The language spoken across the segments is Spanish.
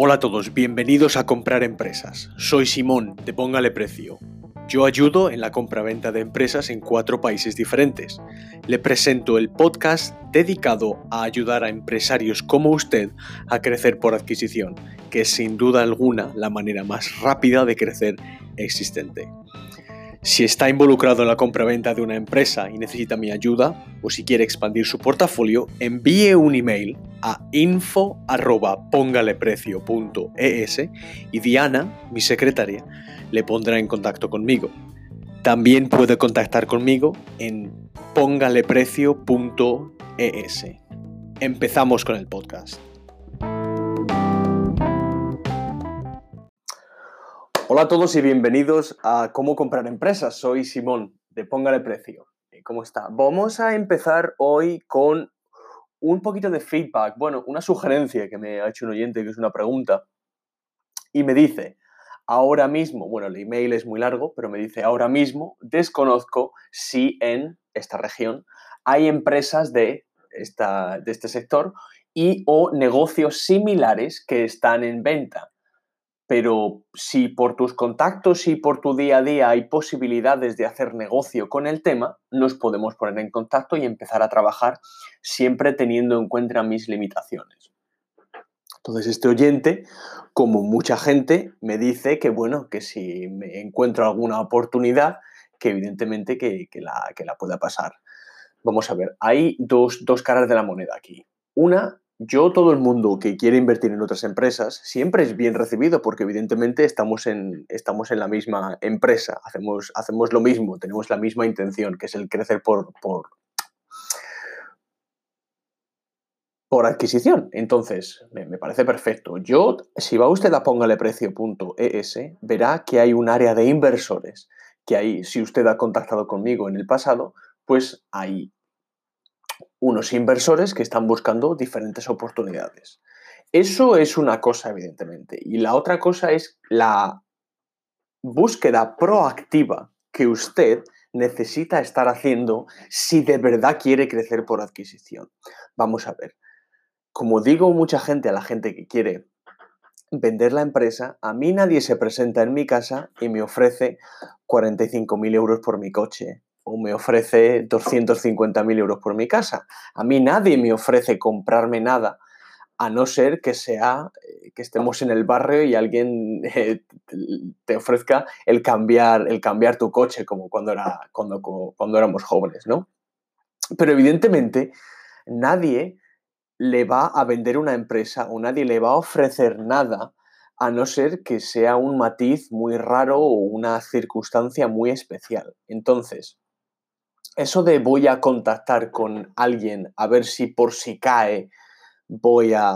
Hola a todos, bienvenidos a Comprar Empresas. Soy Simón de Póngale Precio. Yo ayudo en la compra-venta de empresas en cuatro países diferentes. Le presento el podcast dedicado a ayudar a empresarios como usted a crecer por adquisición, que es sin duda alguna la manera más rápida de crecer existente. Si está involucrado en la compra-venta de una empresa y necesita mi ayuda, o si quiere expandir su portafolio, envíe un email a info.pongaleprecio.es y Diana, mi secretaria, le pondrá en contacto conmigo. También puede contactar conmigo en pongaleprecio.es. Empezamos con el podcast. Hola a todos y bienvenidos a Cómo comprar empresas. Soy Simón de Póngale Precio. Eh, ¿Cómo está? Vamos a empezar hoy con un poquito de feedback, bueno, una sugerencia que me ha hecho un oyente, que es una pregunta, y me dice, ahora mismo, bueno, el email es muy largo, pero me dice, ahora mismo desconozco si en esta región hay empresas de, esta, de este sector y o negocios similares que están en venta pero si por tus contactos y por tu día a día hay posibilidades de hacer negocio con el tema, nos podemos poner en contacto y empezar a trabajar siempre teniendo en cuenta mis limitaciones. Entonces este oyente, como mucha gente, me dice que bueno, que si me encuentro alguna oportunidad, que evidentemente que, la, que la, pueda pasar. Vamos a ver, hay dos, dos caras de la moneda aquí. Una yo, todo el mundo que quiere invertir en otras empresas, siempre es bien recibido porque evidentemente estamos en, estamos en la misma empresa, hacemos, hacemos lo mismo, tenemos la misma intención, que es el crecer por, por, por adquisición. Entonces, me, me, parece perfecto. Yo, si va usted a póngaleprecio.es, verá que hay un área de inversores, que ahí, si usted ha contactado conmigo en el pasado, pues hay unos inversores que están buscando diferentes oportunidades. Eso es una cosa, evidentemente. Y la otra cosa es la búsqueda proactiva que usted necesita estar haciendo si de verdad quiere crecer por adquisición. Vamos a ver. Como digo mucha gente a la gente que quiere vender la empresa, a mí nadie se presenta en mi casa y me ofrece 45.000 euros por mi coche, o me ofrece 250.000 euros por mi casa. A mí nadie me ofrece comprarme nada, a no ser que sea eh, que estemos en el barrio y alguien eh, te ofrezca el cambiar, el cambiar tu coche, como cuando, era, cuando, cuando éramos jóvenes, ¿no? Pero evidentemente nadie le va a vender una empresa o nadie le va a ofrecer nada a no ser que sea un matiz muy raro o una circunstancia muy especial. Entonces, eso de voy a contactar con alguien a ver si por si cae voy a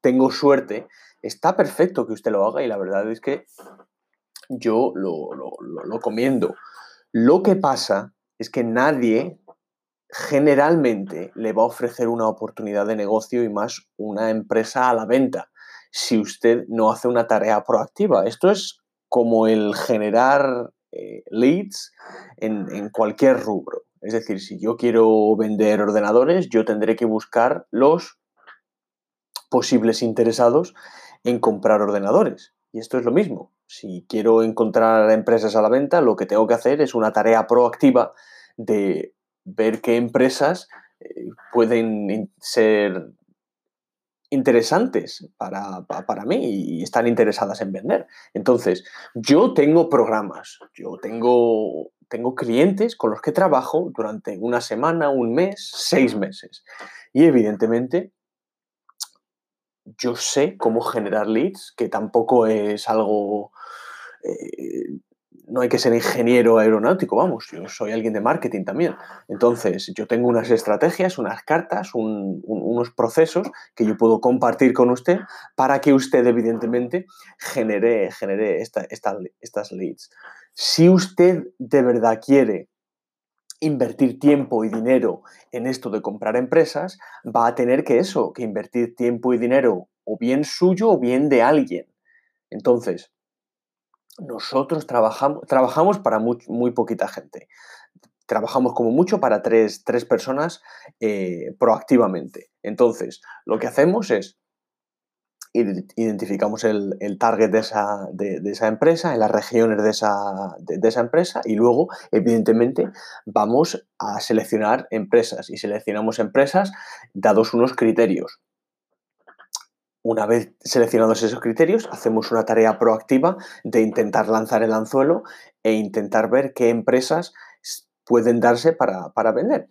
tengo suerte, está perfecto que usted lo haga y la verdad es que yo lo, lo, comiendo. Lo que pasa es que nadie generalmente le va a ofrecer una oportunidad de negocio y más una empresa a la venta si usted no hace una tarea proactiva. Esto es como el generar eh, leads en, cualquier rubro. Es decir, si yo quiero vender ordenadores, yo tendré que buscar los posibles interesados en comprar ordenadores. Y esto es lo mismo. Si quiero encontrar empresas a la venta, lo que tengo que hacer es una tarea proactiva de ver qué empresas eh, pueden ser interesantes para, para, mí y están interesadas en vender. Entonces, yo tengo programas, yo tengo, tengo clientes con los que trabajo durante una semana, un mes, seis meses. Y evidentemente, yo sé cómo generar leads, que tampoco es algo eh, no hay que ser ingeniero aeronáutico, vamos, yo soy alguien de marketing también. Entonces, yo tengo unas estrategias, unas cartas, unos procesos que yo puedo compartir con usted para que usted, evidentemente, genere, genere estas leads. Si usted de verdad quiere invertir tiempo y dinero en esto de comprar empresas, va a tener que eso, que invertir tiempo y dinero o bien suyo o bien de alguien. Entonces, nosotros trabajamos, trabajamos para muy, muy, poquita gente. Trabajamos como mucho para tres, personas eh, proactivamente. Entonces, lo que hacemos es identificamos el, target de esa, de, esa, empresa, en las regiones de esa, de, esa, empresa y luego, evidentemente, vamos a seleccionar empresas y seleccionamos empresas dados unos criterios. Una vez seleccionados esos criterios, hacemos una tarea proactiva de intentar lanzar el anzuelo e intentar ver qué empresas pueden darse para, para vender.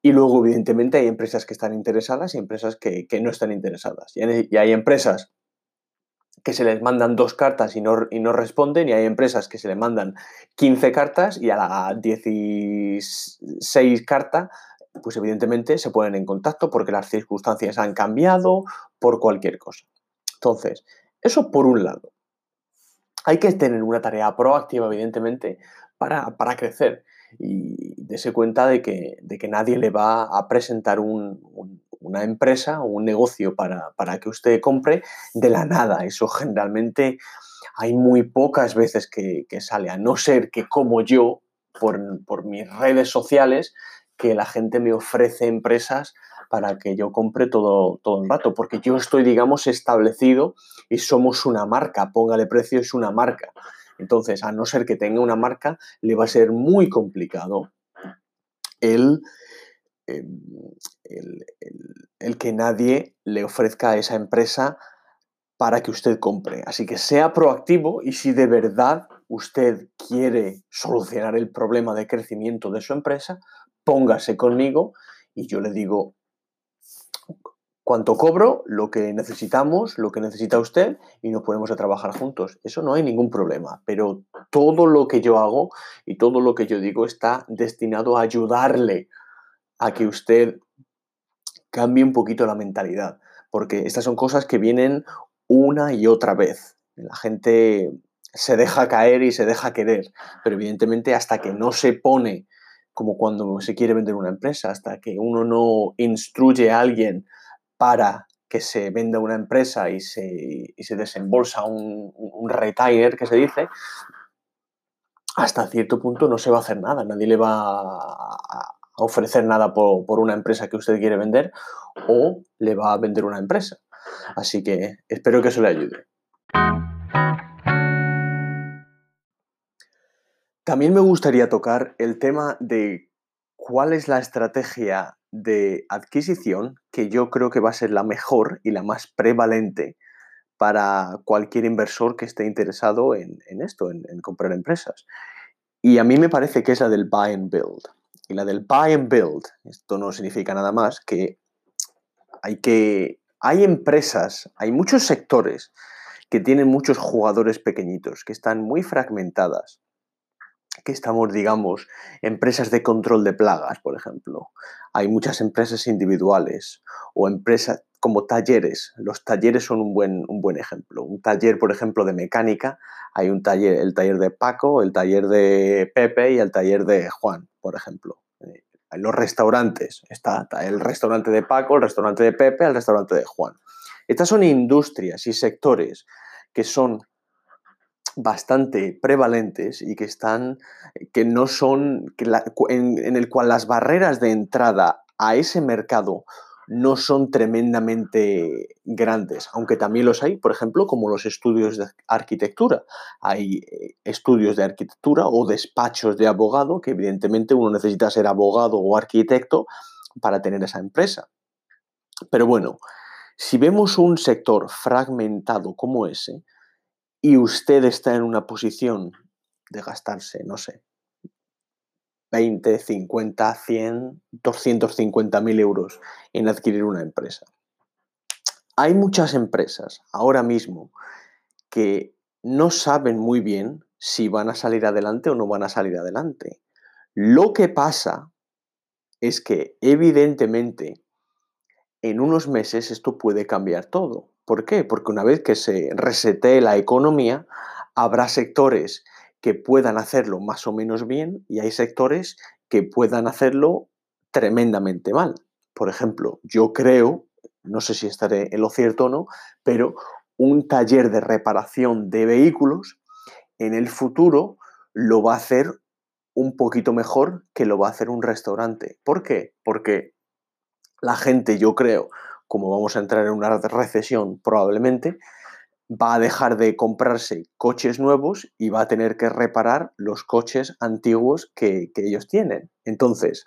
Y luego, evidentemente, hay empresas que están interesadas y empresas que, no están interesadas. Y hay, empresas que se les mandan dos cartas y no, y no responden, y hay empresas que se les mandan 15 cartas y a la 16 carta, pues evidentemente se ponen en contacto porque las circunstancias han cambiado, por cualquier cosa. Entonces, eso por un lado. Hay que tener una tarea proactiva, evidentemente, para, para crecer y dése cuenta de que, de que nadie le va a presentar una empresa o un negocio para, que usted compre de la nada. Eso generalmente hay muy pocas veces que, sale, a no ser que como yo, por, mis redes sociales, que la gente me ofrece empresas para que yo compre todo, todo el rato, porque yo estoy, digamos, establecido y somos una marca, póngale precio, es una marca. Entonces, a no ser que tenga una marca, le va a ser muy complicado el, em, el, que nadie le ofrezca a esa empresa para que usted compre. Así que sea proactivo y si de verdad usted quiere solucionar el problema de crecimiento de su empresa, póngase conmigo y yo le digo cuánto cobro, lo que necesitamos, lo que necesita usted y nos ponemos a trabajar juntos. Eso no hay ningún problema, pero todo lo que yo hago y todo lo que yo digo está destinado a ayudarle a que usted cambie un poquito la mentalidad, porque estas son cosas que vienen una y otra vez. La gente se deja caer y se deja querer, pero evidentemente hasta que no se pone como cuando se quiere vender una empresa, hasta que uno no instruye a alguien para que se venda una empresa y se, se desembolsa un, un retainer, que se dice, hasta cierto punto no se va a hacer nada. Nadie le va a ofrecer nada por, por, una empresa que usted quiere vender o le va a vender una empresa. Así que espero que eso le ayude. También me gustaría tocar el tema de cuál es la estrategia de adquisición que yo creo que va a ser la mejor y la más prevalente para cualquier inversor que esté interesado en, esto, en, comprar empresas. Y a mí me parece que es la del buy and build. Y la del buy and build, esto no significa nada más que hay que... Hay empresas, hay muchos sectores que tienen muchos jugadores pequeñitos, que están muy fragmentadas que estamos, digamos, empresas de control de plagas, por ejemplo. Hay muchas empresas individuales o empresas como talleres. Los talleres son un buen, un buen ejemplo. Un taller, por ejemplo, de mecánica, hay un taller, el taller de Paco, el taller de Pepe y el taller de Juan, por ejemplo. Eh, los restaurantes, está el restaurante de Paco, el restaurante de Pepe, el restaurante de Juan. Estas son industrias y sectores que son bastante prevalentes y que están, que no son, que en, el cual las barreras de entrada a ese mercado no son tremendamente grandes, aunque también los hay, por ejemplo, como los estudios de arquitectura. Hay eh, estudios de arquitectura o despachos de abogado que evidentemente uno necesita ser abogado o arquitecto para tener esa empresa. Pero bueno, si vemos un sector fragmentado como ese, y usted está en una posición de gastarse, no sé, 20, 50, 100, 250 mil euros en adquirir una empresa. Hay muchas empresas ahora mismo que no saben muy bien si van a salir adelante o no van a salir adelante. Lo que pasa es que evidentemente en unos meses esto puede cambiar todo. ¿Por qué? Porque una vez que se resetee la economía, habrá sectores que puedan hacerlo más o menos bien y hay sectores que puedan hacerlo tremendamente mal. Por ejemplo, yo creo, no sé si estaré en lo cierto o no, pero un taller de reparación de vehículos en el futuro lo va a hacer un poquito mejor que lo va a hacer un restaurante. ¿Por qué? Porque la gente, yo creo, como vamos a entrar en una recesión probablemente, va a dejar de comprarse coches nuevos y va a tener que reparar los coches antiguos que, ellos tienen. Entonces,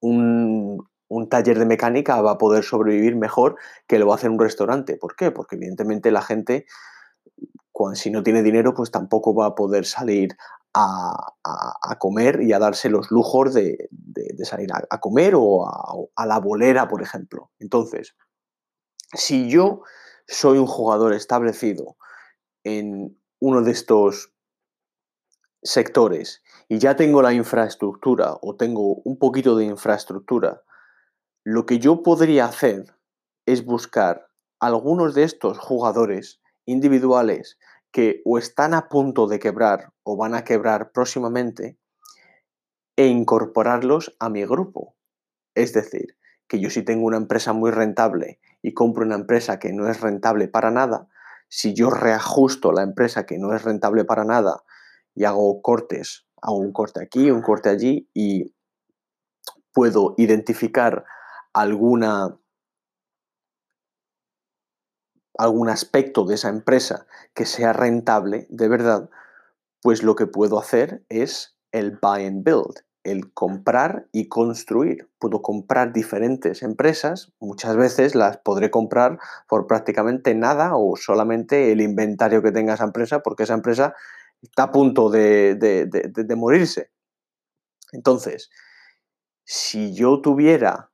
un, taller de mecánica va a poder sobrevivir mejor que lo va a hacer un restaurante. ¿Por qué? Porque evidentemente la gente, cuando, si no tiene dinero, pues tampoco va a poder salir a, comer y a darse los lujos de, salir a, comer o a la bolera, por ejemplo. Entonces, si yo soy un jugador establecido en uno de estos sectores y ya tengo la infraestructura o tengo un poquito de infraestructura, lo que yo podría hacer es buscar algunos de estos jugadores individuales que o están a punto de quebrar o van a quebrar próximamente e incorporarlos a mi grupo. Es decir, que yo si tengo una empresa muy rentable y compro una empresa que no es rentable para nada, si yo reajusto la empresa que no es rentable para nada y hago cortes, hago un corte aquí, un corte allí y puedo identificar alguna algún aspecto de esa empresa que sea rentable de verdad, pues lo que puedo hacer es el buy and build el comprar y construir. Puedo comprar diferentes empresas, muchas veces las podré comprar por prácticamente nada o solamente el inventario que tenga esa empresa, porque esa empresa está a punto de, morirse. Entonces, si yo tuviera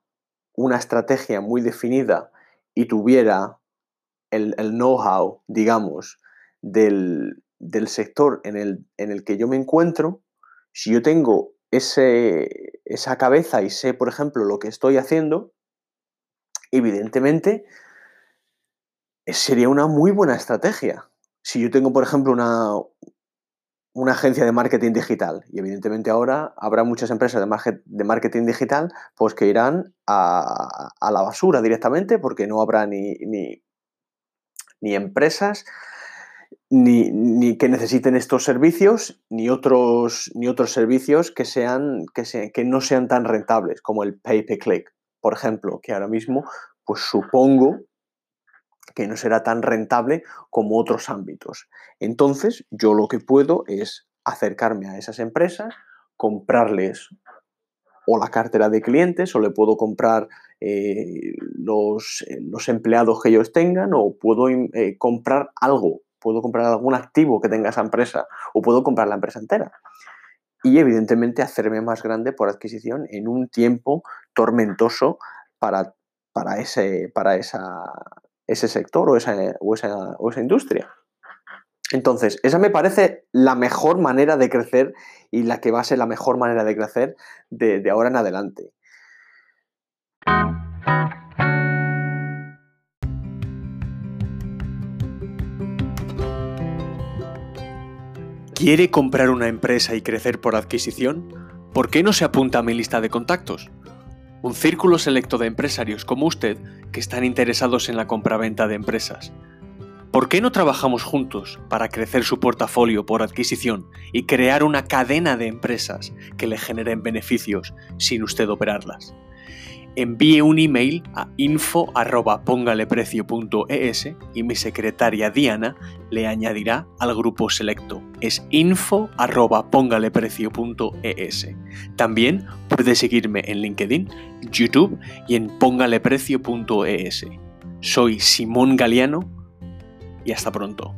una estrategia muy definida y tuviera el, know-how, digamos, del, sector en el, en el que yo me encuentro, si yo tengo ese, esa cabeza y sé, por ejemplo, lo que estoy haciendo, evidentemente eh, sería una muy buena estrategia. Si yo tengo, por ejemplo, una, una agencia de marketing digital, y evidentemente ahora habrá muchas empresas de, de marketing digital pues que irán a, a, la basura directamente porque no habrá ni, ni empresas ni, que necesiten estos servicios, ni otros, ni otros servicios que, sean, que, que no sean tan rentables, como el pay per click, por ejemplo, que ahora mismo, pues supongo que no será tan rentable como otros ámbitos. Entonces, yo lo que puedo es acercarme a esas empresas, comprarles o la cartera de clientes, o le puedo comprar eh, los, eh, los, empleados que ellos tengan, o puedo eh, comprar algo puedo comprar algún activo que tenga esa empresa o puedo comprar la empresa entera. Y evidentemente hacerme más grande por adquisición en un tiempo tormentoso para, para, ese, para esa, ese sector o esa, o esa, industria. Entonces, esa me parece la mejor manera de crecer y la que va a ser la mejor manera de crecer de ahora en adelante. ¿Quiere comprar una empresa y crecer por adquisición? ¿Por qué no se apunta a mi lista de contactos? Un círculo selecto de empresarios como usted que están interesados en la compraventa de empresas. ¿Por qué no trabajamos juntos para crecer su portafolio por adquisición y crear una cadena de empresas que le generen beneficios sin usted operarlas? envíe un email a info.pongaleprecio.es y mi secretaria Diana le añadirá al grupo selecto. Es info.pongaleprecio.es. También puede seguirme en LinkedIn, YouTube y en pongaleprecio.es. Soy Simón Galeano y hasta pronto.